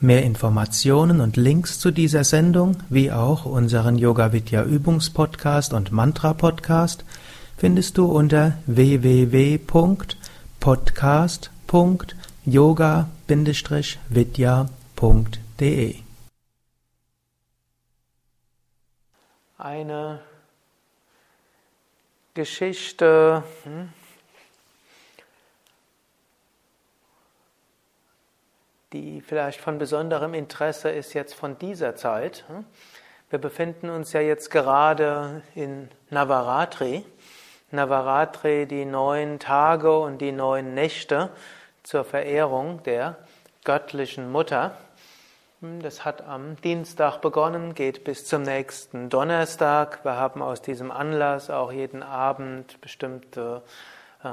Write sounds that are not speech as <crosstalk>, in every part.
Mehr Informationen und Links zu dieser Sendung, wie auch unseren Yoga Vidya Übungspodcast und Mantra Podcast findest du unter www.podcast.yoga-vidya.de. Eine Geschichte hm? Die vielleicht von besonderem Interesse ist jetzt von dieser Zeit. Wir befinden uns ja jetzt gerade in Navaratri. Navaratri, die neun Tage und die neun Nächte zur Verehrung der göttlichen Mutter. Das hat am Dienstag begonnen, geht bis zum nächsten Donnerstag. Wir haben aus diesem Anlass auch jeden Abend bestimmte äh,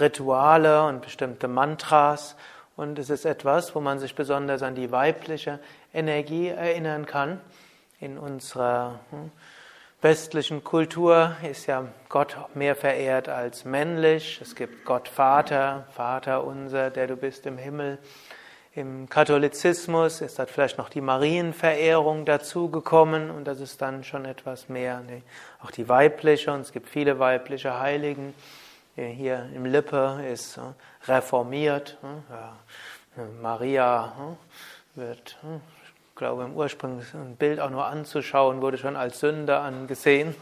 Rituale und bestimmte Mantras und es ist etwas, wo man sich besonders an die weibliche Energie erinnern kann. In unserer hm, westlichen Kultur ist ja Gott mehr verehrt als männlich. Es gibt Gott Vater, Vater unser, der du bist im Himmel. Im Katholizismus ist da vielleicht noch die Marienverehrung dazugekommen und das ist dann schon etwas mehr, nee, auch die weibliche und es gibt viele weibliche Heiligen. Hier im Lippe ist reformiert. Maria wird, ich glaube, im ursprünglichen Bild auch nur anzuschauen, wurde schon als Sünder angesehen.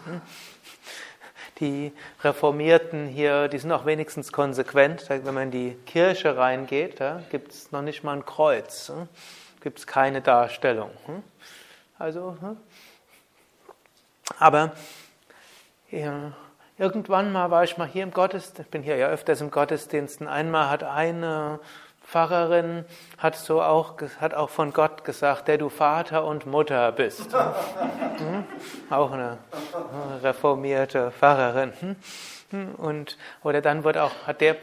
Die Reformierten hier, die sind auch wenigstens konsequent. Wenn man in die Kirche reingeht, da gibt es noch nicht mal ein Kreuz, gibt es keine Darstellung. Also, aber ja, Irgendwann mal war ich mal hier im Gottesdienst, ich bin hier ja öfters im Gottesdienst, und einmal hat eine Pfarrerin hat so auch, hat auch von Gott gesagt, der du Vater und Mutter bist. <laughs> Hm? Auch eine reformierte Pfarrerin. Hm? Und, oder dann wird auch, hat der,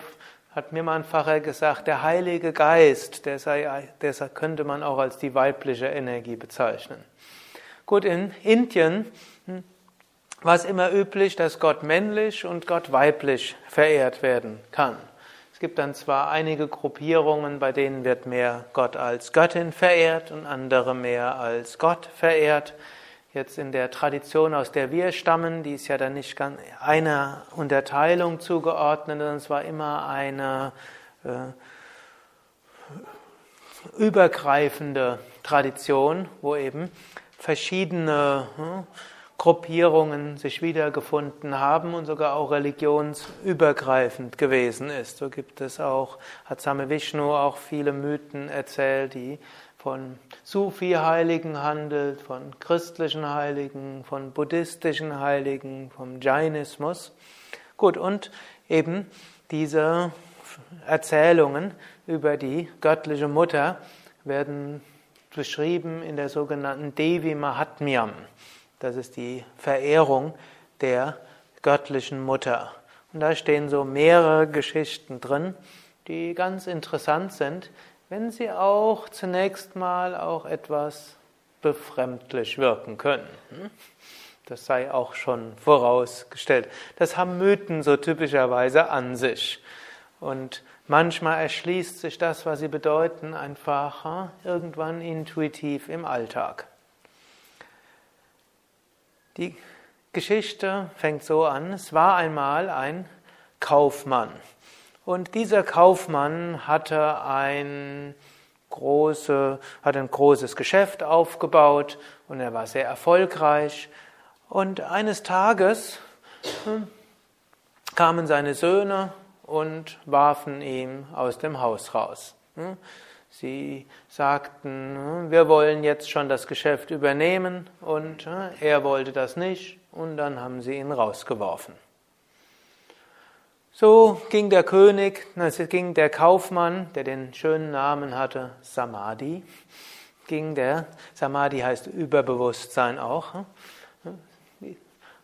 hat mir mal ein Pfarrer gesagt, der Heilige Geist, der sei, der könnte man auch als die weibliche Energie bezeichnen. Gut, in Indien hm, war es immer üblich, dass Gott männlich und Gott weiblich verehrt werden kann. Es gibt dann zwar einige Gruppierungen, bei denen wird mehr Gott als Göttin verehrt und andere mehr als Gott verehrt. Jetzt in der Tradition, aus der wir stammen, die ist ja dann nicht ganz einer Unterteilung zugeordnet, sondern es war immer eine äh, übergreifende Tradition, wo eben verschiedene hm, Gruppierungen sich wiedergefunden haben und sogar auch religionsübergreifend gewesen ist. So gibt es auch, hat Same Vishnu auch viele Mythen erzählt, die von Sufi-Heiligen handelt, von christlichen Heiligen, von buddhistischen Heiligen, vom Jainismus. Gut, und eben diese Erzählungen über die göttliche Mutter werden beschrieben in der sogenannten Devi Mahatmyam. Das ist die Verehrung der göttlichen Mutter. Und da stehen so mehrere Geschichten drin, die ganz interessant sind, wenn sie auch zunächst mal auch etwas befremdlich wirken können. Das sei auch schon vorausgestellt. Das haben Mythen so typischerweise an sich. Und manchmal erschließt sich das, was sie bedeuten, einfach irgendwann intuitiv im Alltag. Die Geschichte fängt so an, es war einmal ein Kaufmann. Und dieser Kaufmann hatte ein, große, hatte ein großes Geschäft aufgebaut und er war sehr erfolgreich. Und eines Tages hm, kamen seine Söhne und warfen ihn aus dem Haus raus. Hm. Sie sagten, hm, wir wollen jetzt schon das Geschäft übernehmen und hm, er wollte das nicht und dann haben sie ihn rausgeworfen. So ging der König, es ging der Kaufmann, der den schönen Namen hatte, Samadhi, ging der, Samadhi heißt Überbewusstsein auch,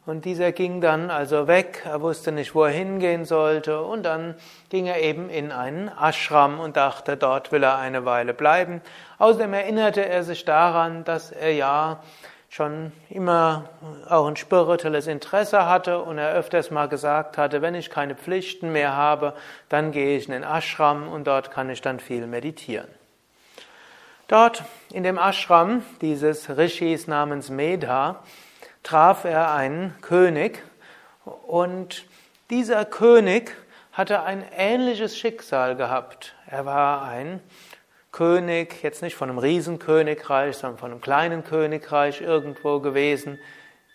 und dieser ging dann also weg, er wusste nicht, wo er hingehen sollte, und dann ging er eben in einen Ashram und dachte, dort will er eine Weile bleiben. Außerdem erinnerte er sich daran, dass er ja schon immer auch ein spirituelles Interesse hatte und er öfters mal gesagt hatte, wenn ich keine Pflichten mehr habe, dann gehe ich in den Ashram und dort kann ich dann viel meditieren. Dort in dem Ashram dieses Rishis namens Medha traf er einen König und dieser König hatte ein ähnliches Schicksal gehabt. Er war ein König, jetzt nicht von einem Riesenkönigreich, sondern von einem kleinen Königreich irgendwo gewesen.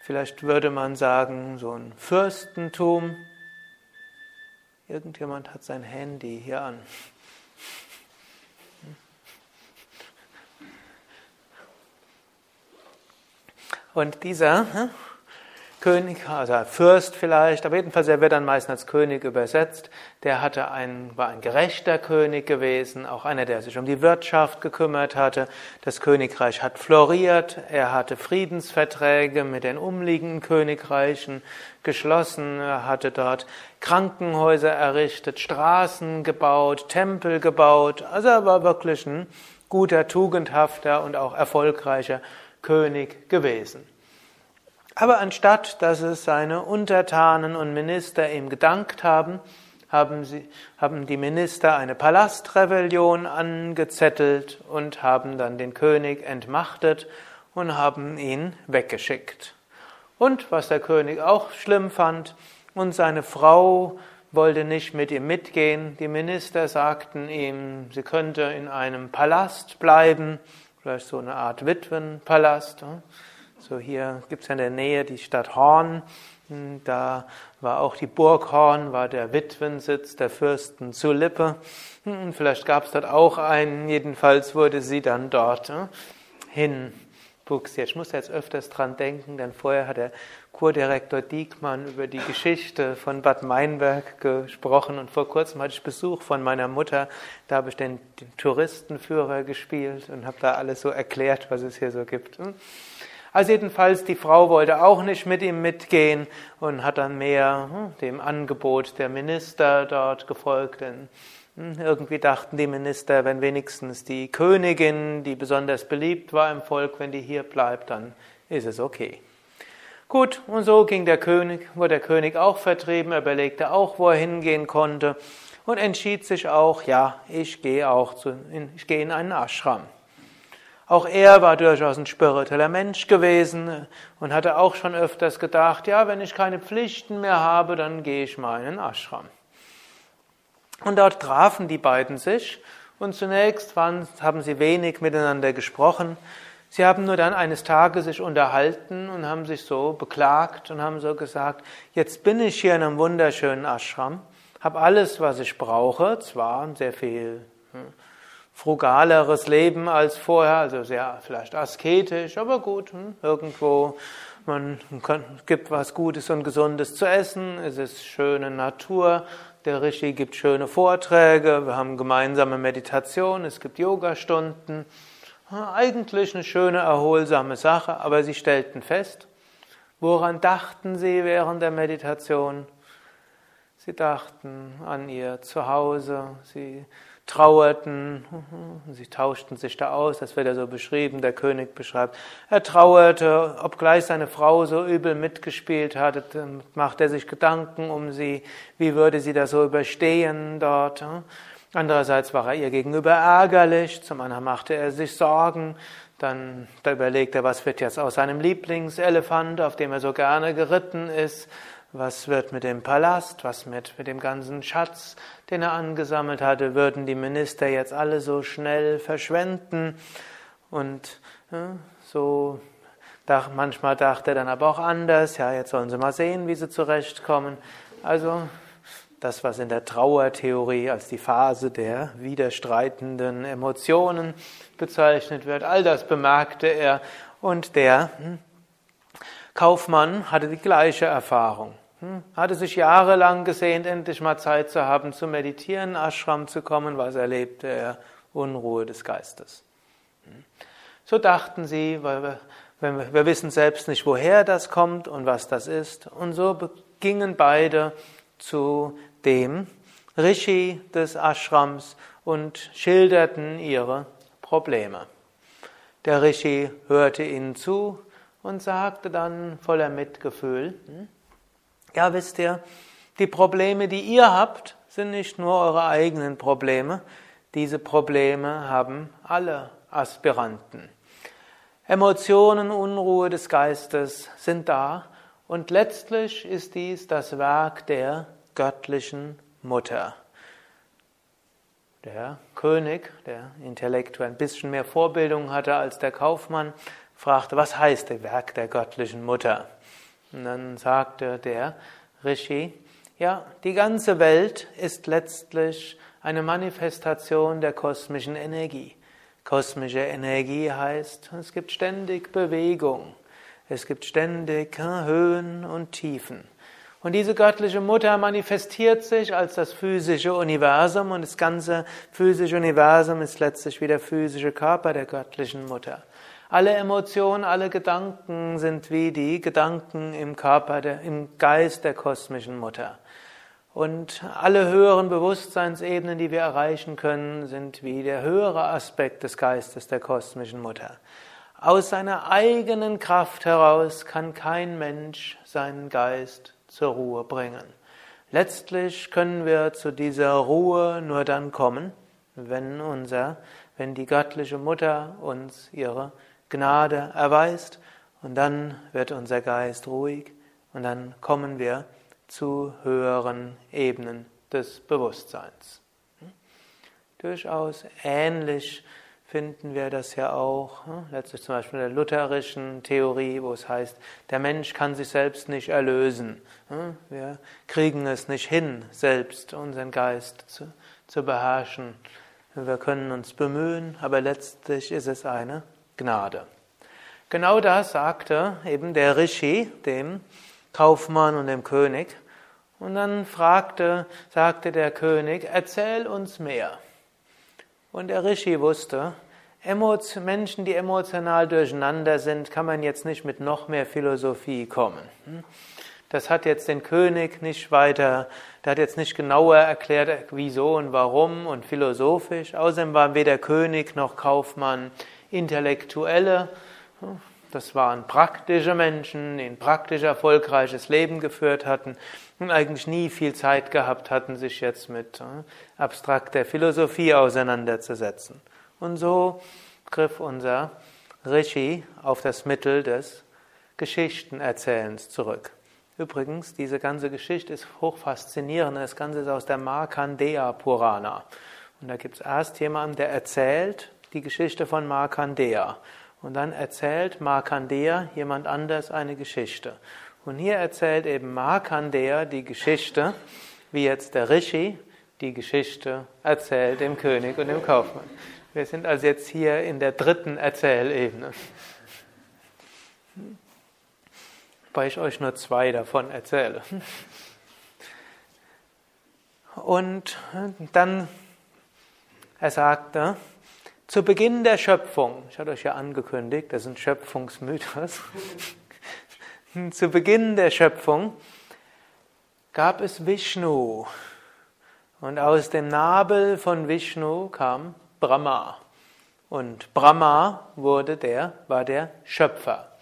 Vielleicht würde man sagen, so ein Fürstentum. Irgendjemand hat sein Handy hier an. Und dieser hm, König, also Fürst vielleicht, aber jedenfalls er wird dann meistens als König übersetzt. Der hatte ein, war ein gerechter König gewesen, auch einer, der sich um die Wirtschaft gekümmert hatte. Das Königreich hat floriert, er hatte Friedensverträge mit den umliegenden Königreichen geschlossen, er hatte dort Krankenhäuser errichtet, Straßen gebaut, Tempel gebaut. Also er war wirklich ein guter, tugendhafter und auch erfolgreicher König gewesen. Aber anstatt dass es seine Untertanen und Minister ihm gedankt haben, haben, sie, haben die Minister eine Palastrebellion angezettelt und haben dann den König entmachtet und haben ihn weggeschickt. Und was der König auch schlimm fand, und seine Frau wollte nicht mit ihm mitgehen. Die Minister sagten ihm, sie könnte in einem Palast bleiben vielleicht so eine Art Witwenpalast. Ne? So hier gibt es in der Nähe die Stadt Horn. Hm, da war auch die Burg Horn, war der Witwensitz der Fürsten zu Lippe. Hm, vielleicht gab es dort auch einen. Jedenfalls wurde sie dann dort ne, hin buxiert. Ich muss jetzt öfters dran denken, denn vorher hat der Kurdirektor Diekmann über die Geschichte von Bad Meinberg gesprochen und vor kurzem hatte ich Besuch von meiner Mutter. Da habe ich den, den Touristenführer gespielt und habe da alles so erklärt, was es hier so gibt. Also jedenfalls, die Frau wollte auch nicht mit ihm mitgehen und hat dann mehr hm, dem Angebot der Minister dort gefolgt, denn hm, irgendwie dachten die Minister, wenn wenigstens die Königin, die besonders beliebt war im Volk, wenn die hier bleibt, dann ist es okay. Gut, und so ging der König, wurde der König auch vertrieben, er überlegte auch, wo er hingehen konnte und entschied sich auch, ja, ich gehe auch zu, ich gehe in einen Ashram. Auch er war durchaus ein spiritueller Mensch gewesen und hatte auch schon öfters gedacht, ja, wenn ich keine Pflichten mehr habe, dann gehe ich mal in einen Ashram. Und dort trafen die beiden sich und zunächst waren, haben sie wenig miteinander gesprochen. Sie haben nur dann eines Tages sich unterhalten und haben sich so beklagt und haben so gesagt, jetzt bin ich hier in einem wunderschönen Ashram, habe alles, was ich brauche, zwar sehr viel hm, frugaleres Leben als vorher, also sehr vielleicht asketisch, aber gut, hm, irgendwo man kann, gibt was Gutes und Gesundes zu essen, es ist schöne Natur, der Rishi gibt schöne Vorträge, wir haben gemeinsame Meditation, es gibt Yogastunden. Eigentlich eine schöne, erholsame Sache, aber sie stellten fest, woran dachten sie während der Meditation? Sie dachten an ihr Zuhause, sie trauerten, sie tauschten sich da aus, das wird ja so beschrieben, der König beschreibt. Er trauerte, obgleich seine Frau so übel mitgespielt hatte, macht er sich Gedanken um sie, wie würde sie das so überstehen dort. Andererseits war er ihr gegenüber ärgerlich, zum anderen machte er sich Sorgen, dann da überlegt er, was wird jetzt aus seinem Lieblingselefant, auf dem er so gerne geritten ist, was wird mit dem Palast, was mit, mit dem ganzen Schatz, den er angesammelt hatte, würden die Minister jetzt alle so schnell verschwenden und ja, so manchmal dachte er dann aber auch anders, ja, jetzt sollen sie mal sehen, wie sie zurechtkommen. Also das, was in der Trauertheorie als die Phase der widerstreitenden Emotionen bezeichnet wird. All das bemerkte er und der hm, Kaufmann hatte die gleiche Erfahrung. Hm, hatte sich jahrelang gesehnt, endlich mal Zeit zu haben, zu meditieren, Ashram zu kommen. Was erlebte er? Unruhe des Geistes. Hm. So dachten sie, weil wir, wir, wir wissen selbst nicht, woher das kommt und was das ist. Und so gingen beide zu dem Rishi des Ashrams und schilderten ihre Probleme. Der Rishi hörte ihnen zu und sagte dann voller Mitgefühl, hm, ja wisst ihr, die Probleme, die ihr habt, sind nicht nur eure eigenen Probleme, diese Probleme haben alle Aspiranten. Emotionen, Unruhe des Geistes sind da und letztlich ist dies das Werk der göttlichen Mutter. Der König, der intellektuell ein bisschen mehr Vorbildung hatte als der Kaufmann, fragte, was heißt das Werk der göttlichen Mutter? Und dann sagte der Rishi, ja, die ganze Welt ist letztlich eine Manifestation der kosmischen Energie. Kosmische Energie heißt, es gibt ständig Bewegung, es gibt ständig Höhen und Tiefen. Und diese göttliche Mutter manifestiert sich als das physische Universum und das ganze physische Universum ist letztlich wie der physische Körper der göttlichen Mutter. Alle Emotionen, alle Gedanken sind wie die Gedanken im Körper, der, im Geist der kosmischen Mutter. Und alle höheren Bewusstseinsebenen, die wir erreichen können, sind wie der höhere Aspekt des Geistes der kosmischen Mutter. Aus seiner eigenen Kraft heraus kann kein Mensch seinen Geist zur Ruhe bringen. Letztlich können wir zu dieser Ruhe nur dann kommen, wenn unser, wenn die göttliche Mutter uns ihre Gnade erweist und dann wird unser Geist ruhig und dann kommen wir zu höheren Ebenen des Bewusstseins. Hm? Durchaus ähnlich finden wir das ja auch, hm? letztlich zum Beispiel in der lutherischen Theorie, wo es heißt, der Mensch kann sich selbst nicht erlösen. Hm? Wir kriegen es nicht hin, selbst unseren Geist zu, zu beherrschen. Wir können uns bemühen, aber letztlich ist es eine Gnade. Genau das sagte eben der Rishi dem Kaufmann und dem König. Und dann fragte, sagte der König, erzähl uns mehr. Und der Rishi wusste, Menschen, die emotional durcheinander sind, kann man jetzt nicht mit noch mehr Philosophie kommen. Das hat jetzt den König nicht weiter, der hat jetzt nicht genauer erklärt, wieso und warum und philosophisch. Außerdem war weder König noch Kaufmann Intellektuelle. Das waren praktische Menschen, die ein praktisch erfolgreiches Leben geführt hatten und eigentlich nie viel Zeit gehabt hatten, sich jetzt mit äh, abstrakter Philosophie auseinanderzusetzen. Und so griff unser Rishi auf das Mittel des Geschichtenerzählens zurück. Übrigens, diese ganze Geschichte ist hoch faszinierend. Das Ganze ist aus der Markandeya Purana. Und da gibt es erst jemanden, der erzählt die Geschichte von Markandeya. Und dann erzählt Markandeya jemand anders eine Geschichte. Und hier erzählt eben Markandeya die Geschichte, wie jetzt der Rishi die Geschichte erzählt dem König und dem Kaufmann. Wir sind also jetzt hier in der dritten Erzählebene. Weil ich euch nur zwei davon erzähle. Und dann, er sagte, zu Beginn der Schöpfung, ich hatte euch ja angekündigt, das ist ein Schöpfungsmythos. <laughs> Zu Beginn der Schöpfung gab es Vishnu. Und aus dem Nabel von Vishnu kam Brahma. Und Brahma wurde der, war der Schöpfer.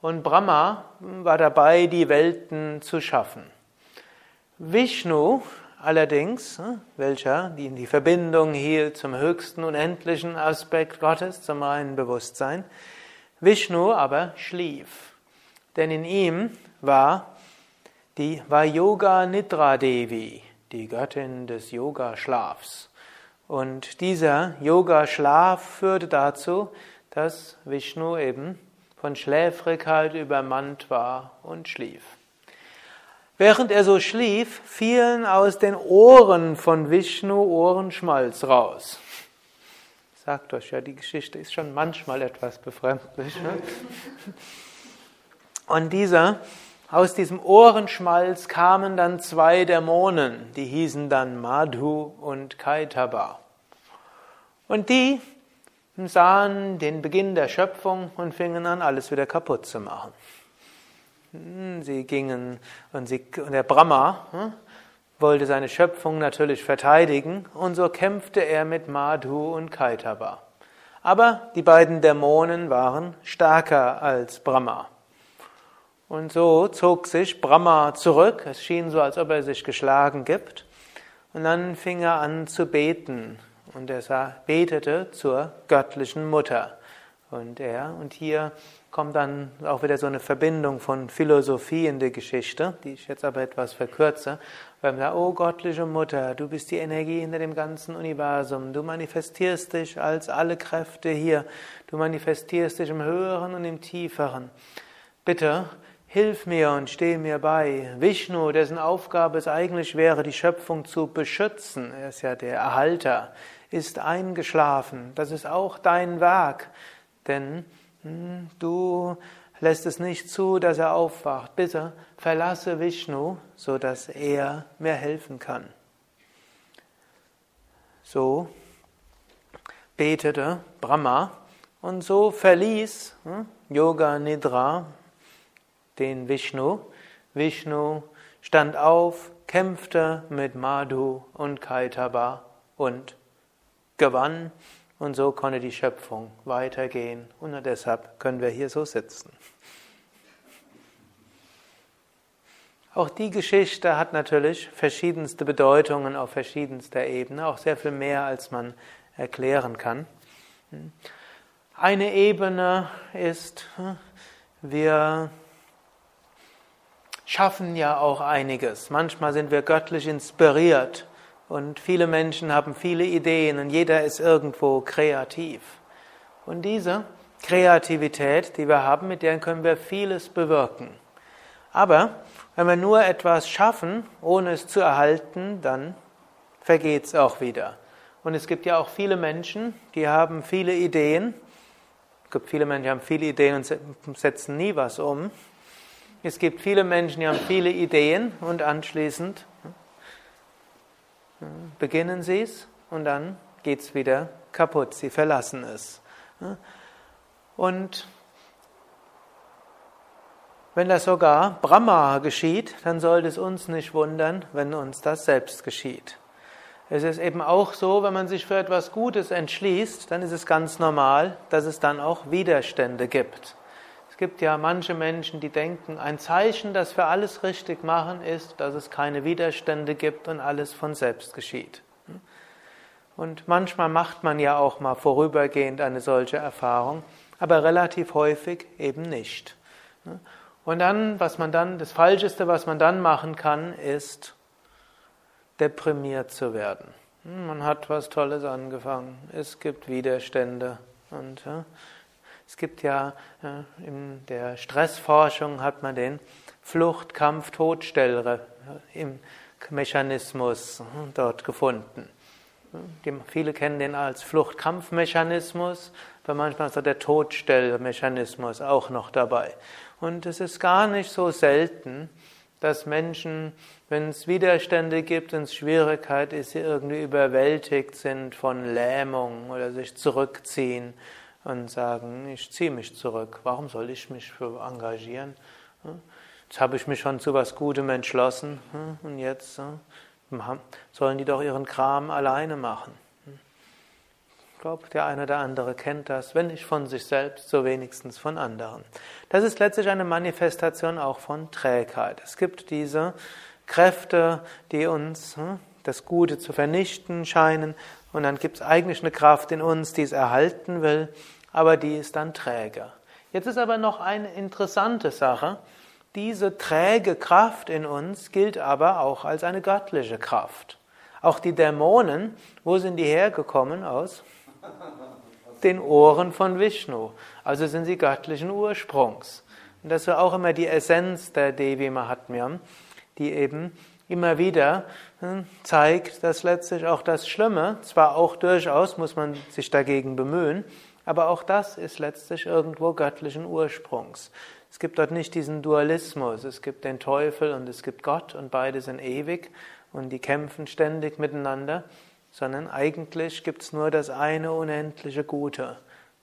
Und Brahma war dabei, die Welten zu schaffen. Vishnu Allerdings, hm, welcher die in die Verbindung hielt zum höchsten unendlichen Aspekt Gottes, zum reinen Bewusstsein, Vishnu aber schlief. Denn in ihm war die war Yoga Nidra Devi, die Göttin des Yoga-Schlafs. Und dieser Yoga-Schlaf führte dazu, dass Vishnu eben von Schläfrigkeit übermannt war und schlief. Während er so schlief, fielen aus den Ohren von Vishnu Ohrenschmalz raus. Sagt euch ja, die Geschichte ist schon manchmal etwas befremdlich. Ne? Und dieser, aus diesem Ohrenschmalz kamen dann zwei Dämonen, die hießen dann Madhu und Kaitaba. Und die sahen den Beginn der Schöpfung und fingen an, alles wieder kaputt zu machen. Hm, sie gingen und, sie, und der Brahma hm, wollte seine Schöpfung natürlich verteidigen und so kämpfte er mit Madhu und Kaitaba. Aber die beiden Dämonen waren stärker als Brahma. Und so zog sich Brahma zurück. Es schien so, als ob er sich geschlagen gibt. Und dann fing er an zu beten. Und er betete zur göttlichen Mutter. Und er, und hier kommt dann auch wieder so eine Verbindung von Philosophie in der Geschichte, die ich jetzt aber etwas verkürze. Weil man sagt, oh göttliche Mutter, du bist die Energie hinter dem ganzen Universum, du manifestierst dich als alle Kräfte hier, du manifestierst dich im Höheren und im Tieferen. Bitte, hilf mir und steh mir bei. Vishnu, dessen Aufgabe es eigentlich wäre, die Schöpfung zu beschützen, er ist ja der Erhalter, ist eingeschlafen. Das ist auch dein Werk, denn du lässt es nicht zu, dass er aufwacht. Bitte verlasse Vishnu, so dass er mir helfen kann. So betete Brahma und so verließ hm, Yoga Nidra den Vishnu. Vishnu stand auf, kämpfte mit Madhu und Kaitaba und gewann und so konnte die Schöpfung weitergehen und deshalb können wir hier so sitzen. Auch die Geschichte hat natürlich verschiedenste Bedeutungen auf verschiedenster Ebene, auch sehr viel mehr, als man erklären kann. Eine Ebene ist, wir schaffen ja auch einiges. Manchmal sind wir göttlich inspiriert und viele Menschen haben viele Ideen und jeder ist irgendwo kreativ. Und diese Kreativität, die wir haben, mit der können wir vieles bewirken. Aber wenn wir nur etwas schaffen, ohne es zu erhalten, dann vergeht es auch wieder. Und es gibt ja auch viele Menschen, die haben viele Ideen. Es gibt viele Menschen, die haben viele Ideen und setzen nie was um. Es gibt viele Menschen, die haben viele Ideen und anschließend beginnen sie es und dann geht es wieder kaputt. Sie verlassen es. Und wenn das sogar Brahma geschieht, dann sollte es uns nicht wundern, wenn uns das selbst geschieht. Es ist eben auch so, wenn man sich für etwas Gutes entschließt, dann ist es ganz normal, dass es dann auch Widerstände gibt. Gibt ja manche Menschen, die denken, ein Zeichen, dass wir alles richtig machen, ist, dass es keine Widerstände gibt und alles von selbst geschieht. Und manchmal macht man ja auch mal vorübergehend eine solche Erfahrung, aber relativ häufig eben nicht. Und dann, was man dann, das Falscheste, was man dann machen kann, ist deprimiert zu werden. Man hat was Tolles angefangen, es gibt Widerstände und es gibt ja in der Stressforschung hat man den Flucht, Kampf, Todstell im Mechanismus hm, dort gefunden. Viele kennen den als Flucht-Kampf-Mechanismus, aber manchmal ist auch der Todstellmechanismus auch noch dabei. Und es ist gar nicht so selten, dass Menschen, wenn es Widerstände gibt, wenn es Schwierigkeit ist, sie irgendwie überwältigt sind von Lähmung oder sich zurückziehen und sagen, ich ziehe mich zurück. Warum soll ich mich für engagieren? Jetzt habe ich mich schon zu was Gutem entschlossen und jetzt sollen die doch ihren Kram alleine machen. Ich glaube, der eine oder andere kennt das, wenn nicht von sich selbst, so wenigstens von anderen. Das ist letztlich eine Manifestation auch von Trägheit. Es gibt diese Kräfte, die uns das Gute zu vernichten scheinen, und dann gibt es eigentlich eine Kraft in uns, die es erhalten will, aber die ist dann träger. Jetzt ist aber noch eine interessante Sache. Diese träge Kraft in uns gilt aber auch als eine göttliche Kraft. Auch die Dämonen, wo sind die hergekommen? Aus den Ohren von Vishnu. Also sind sie göttlichen Ursprungs. Und das ist auch immer die Essenz der Devi Mahatmyam, die eben immer wieder hm, zeigt, dass letztlich auch das Schlimme, zwar auch durchaus muss man sich dagegen bemühen, aber auch das ist letztlich irgendwo göttlichen Ursprungs. Es gibt dort nicht diesen Dualismus, es gibt den Teufel und es gibt Gott und beide sind ewig und die kämpfen ständig miteinander, sondern eigentlich gibt es nur das eine unendliche Gute.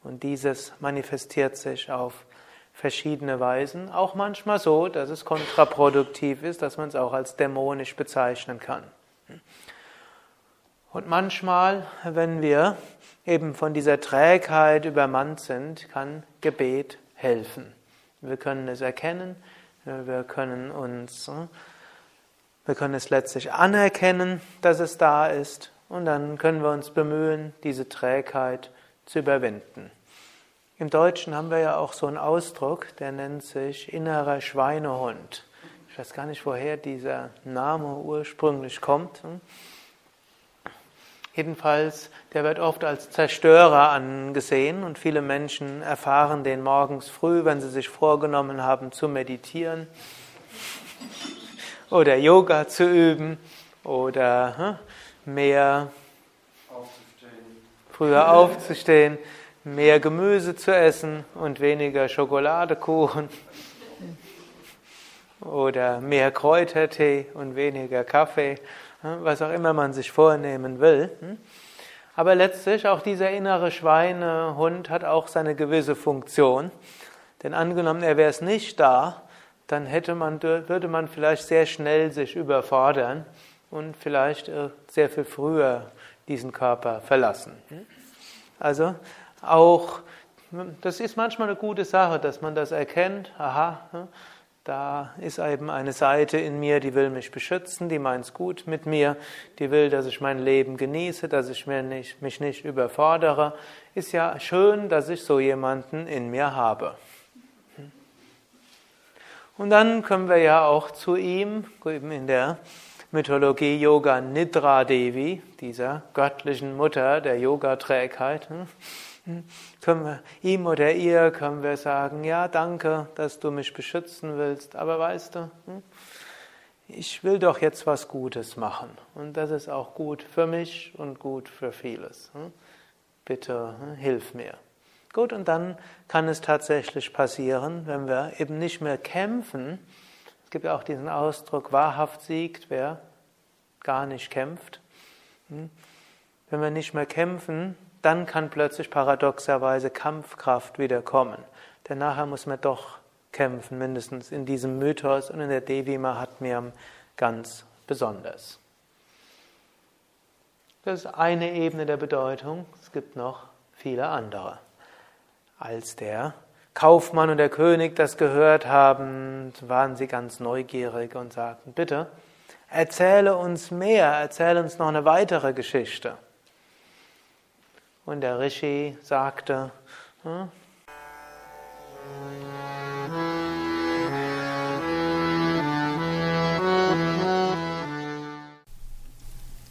Und dieses manifestiert sich auf verschiedene Weisen, auch manchmal so, dass es kontraproduktiv ist, dass man es auch als dämonisch bezeichnen kann. Und manchmal, wenn wir eben von dieser Trägheit übermannt sind, kann Gebet helfen. Wir können es erkennen, wir können uns, wir können es letztlich anerkennen, dass es da ist, und dann können wir uns bemühen, diese Trägheit zu überwinden. Im Deutschen haben wir ja auch so einen Ausdruck, der nennt sich innerer Schweinehund. Ich weiß gar nicht, woher dieser Name ursprünglich kommt. Jedenfalls, der wird oft als Zerstörer angesehen und viele Menschen erfahren den morgens früh, wenn sie sich vorgenommen haben zu meditieren <laughs> oder Yoga zu üben oder hm, mehr früher aufzustehen mehr Gemüse zu essen und weniger Schokoladekuchen oder mehr Kräutertee und weniger Kaffee, was auch immer man sich vornehmen will. Aber letztlich auch dieser innere Schweinehund hat auch seine gewisse Funktion. Denn angenommen, er wäre es nicht da, dann hätte man, würde man vielleicht sehr schnell sich überfordern und vielleicht äh, sehr viel früher diesen Körper verlassen. Also auch, das ist manchmal eine gute Sache, dass man das erkennt. Aha, da ist eben eine Seite in mir, die will mich beschützen, die meint es gut mit mir, die will, dass ich mein Leben genieße, dass ich mich nicht, mich nicht überfordere. Ist ja schön, dass ich so jemanden in mir habe. Und dann können wir ja auch zu ihm, eben in der Mythologie Yoga Nidra Devi, dieser göttlichen Mutter der Yoga-Trägheit, können wir ihm oder ihr können wir sagen, ja, danke, dass du mich beschützen willst, aber weißt du, hm, ich will doch jetzt was Gutes machen und das ist auch gut für mich und gut für vieles. Hm. Bitte hm, hilf mir. Gut, und dann kann es tatsächlich passieren, wenn wir eben nicht mehr kämpfen. Es gibt ja auch diesen Ausdruck, wahrhaft siegt, wer gar nicht kämpft. Wenn wir nicht mehr kämpfen, dann kann plötzlich paradoxerweise Kampfkraft wieder kommen. Denn nachher muss man doch kämpfen, mindestens in diesem Mythos und in der Devi Mahatmyam ganz besonders. Das ist eine Ebene der Bedeutung. Es gibt noch viele andere. Als der Kaufmann und der König das gehört haben, waren sie ganz neugierig und sagten, bitte, erzähle uns mehr, erzähle uns noch eine weitere Geschichte. Und der Rishi sagte, hm,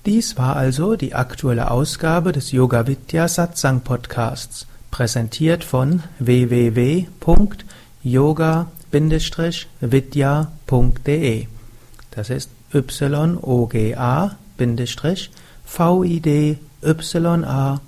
Dies war also die aktuelle Ausgabe des Yoga Vidya Satsang Podcasts, präsentiert von www.yoga-vidya.de. Das ist y o g a-v-i-d-y-a www.yoga-vidya.de.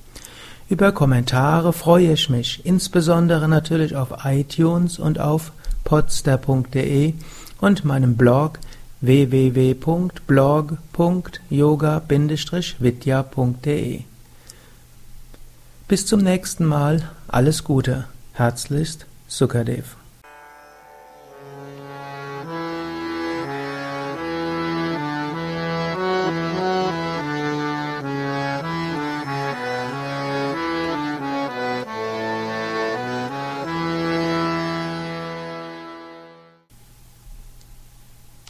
über Kommentare freue ich mich, insbesondere natürlich auf iTunes und auf podster.de und meinem Blog www.blog.yoga-vidya.de. Bis zum nächsten Mal, alles Gute, herzlichst Sukadev.